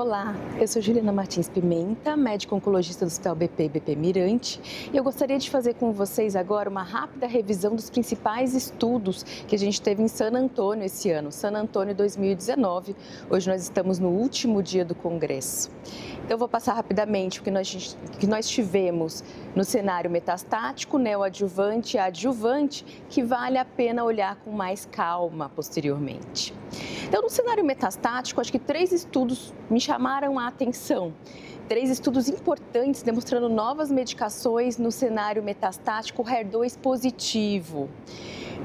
Olá, eu sou Juliana Martins Pimenta, médico oncologista do Hospital BP BP Mirante, e eu gostaria de fazer com vocês agora uma rápida revisão dos principais estudos que a gente teve em San Antônio esse ano, San Antônio 2019. Hoje nós estamos no último dia do congresso. Então, eu vou passar rapidamente o que nós, que nós tivemos no cenário metastático, neoadjuvante e adjuvante, que vale a pena olhar com mais calma posteriormente. Então, no cenário metastático, acho que três estudos me chamaram a atenção. Três estudos importantes demonstrando novas medicações no cenário metastático HER2 positivo.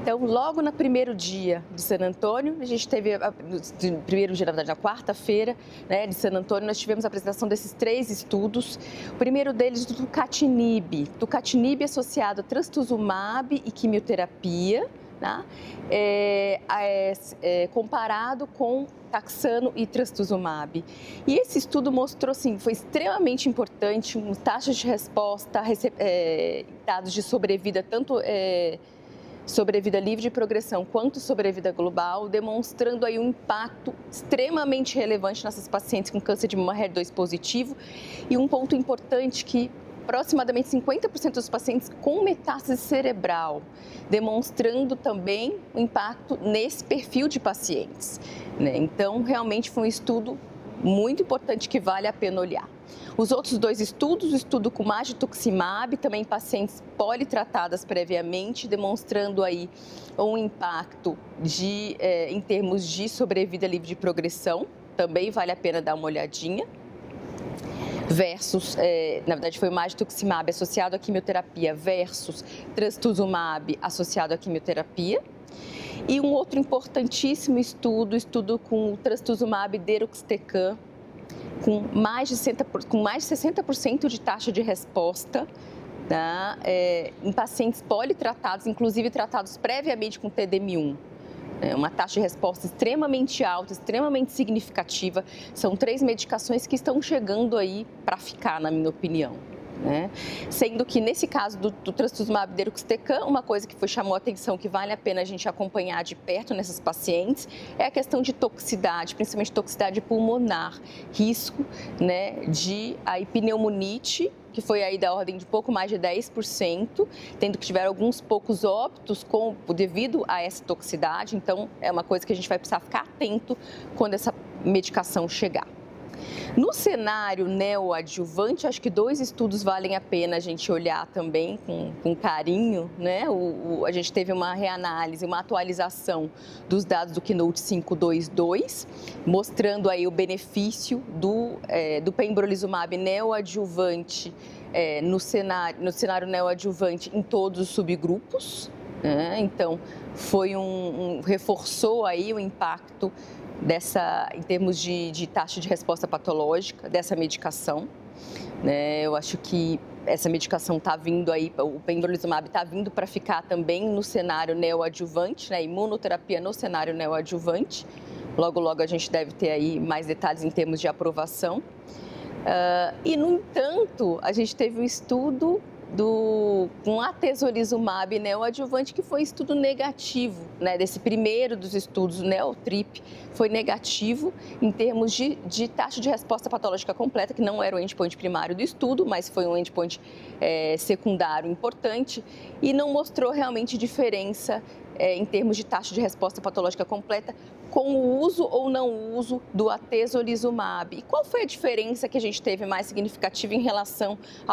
Então, logo no primeiro dia de San Antônio, a gente teve, no primeiro dia, na verdade, na quarta-feira né, de San Antônio, nós tivemos a apresentação desses três estudos. O primeiro deles, do Tucatinib. Tucatinib associado a trastuzumab e quimioterapia, né, é, é, é, comparado com taxano e trastuzumab. E esse estudo mostrou, assim, foi extremamente importante, um taxas de resposta, é, dados de sobrevida, tanto é, sobrevida livre de progressão quanto sobrevida global, demonstrando aí um impacto extremamente relevante nessas pacientes com câncer de mama HER2 positivo e um ponto importante que aproximadamente 50% dos pacientes com metástase cerebral, demonstrando também o impacto nesse perfil de pacientes. Né? Então, realmente foi um estudo muito importante que vale a pena olhar. Os outros dois estudos, o estudo com magituximab, também pacientes politratadas previamente, demonstrando aí um impacto de, é, em termos de sobrevida livre de progressão, também vale a pena dar uma olhadinha versus, é, na verdade foi o magituximab associado à quimioterapia versus trastuzumab associado à quimioterapia. E um outro importantíssimo estudo, estudo com trastuzumab deruxtecan, com mais de 60%, com mais de 60% de taxa de resposta né, é, em pacientes politratados, inclusive tratados previamente com TDM1. É uma taxa de resposta extremamente alta, extremamente significativa. São três medicações que estão chegando aí para ficar, na minha opinião. Né? Sendo que nesse caso do, do trastuzumab deruxtecan, uma coisa que foi chamou a atenção que vale a pena a gente acompanhar de perto nessas pacientes é a questão de toxicidade, principalmente toxicidade pulmonar, risco né, de aí, pneumonite que foi aí da ordem de pouco mais de 10%, tendo que tiver alguns poucos óbitos com, devido a essa toxicidade. Então, é uma coisa que a gente vai precisar ficar atento quando essa medicação chegar. No cenário neoadjuvante, acho que dois estudos valem a pena a gente olhar também com, com carinho. Né? O, o, a gente teve uma reanálise, uma atualização dos dados do Keynote 522, mostrando aí o benefício do, é, do pembrolizumab neoadjuvante é, no, cenário, no cenário neoadjuvante em todos os subgrupos. Né? Então, foi um, um, reforçou aí o impacto dessa, em termos de, de taxa de resposta patológica dessa medicação. Né? Eu acho que essa medicação está vindo aí, o pembrolizumab está vindo para ficar também no cenário neoadjuvante, né? imunoterapia no cenário neoadjuvante. Logo, logo a gente deve ter aí mais detalhes em termos de aprovação. Uh, e, no entanto, a gente teve um estudo do com atezolizumab neoadjuvante, que foi estudo negativo, né, desse primeiro dos estudos, o NeoTrip, foi negativo em termos de, de taxa de resposta patológica completa, que não era o endpoint primário do estudo, mas foi um endpoint é, secundário importante, e não mostrou realmente diferença é, em termos de taxa de resposta patológica completa com o uso ou não uso do atezolizumab. E qual foi a diferença que a gente teve mais significativa em relação ao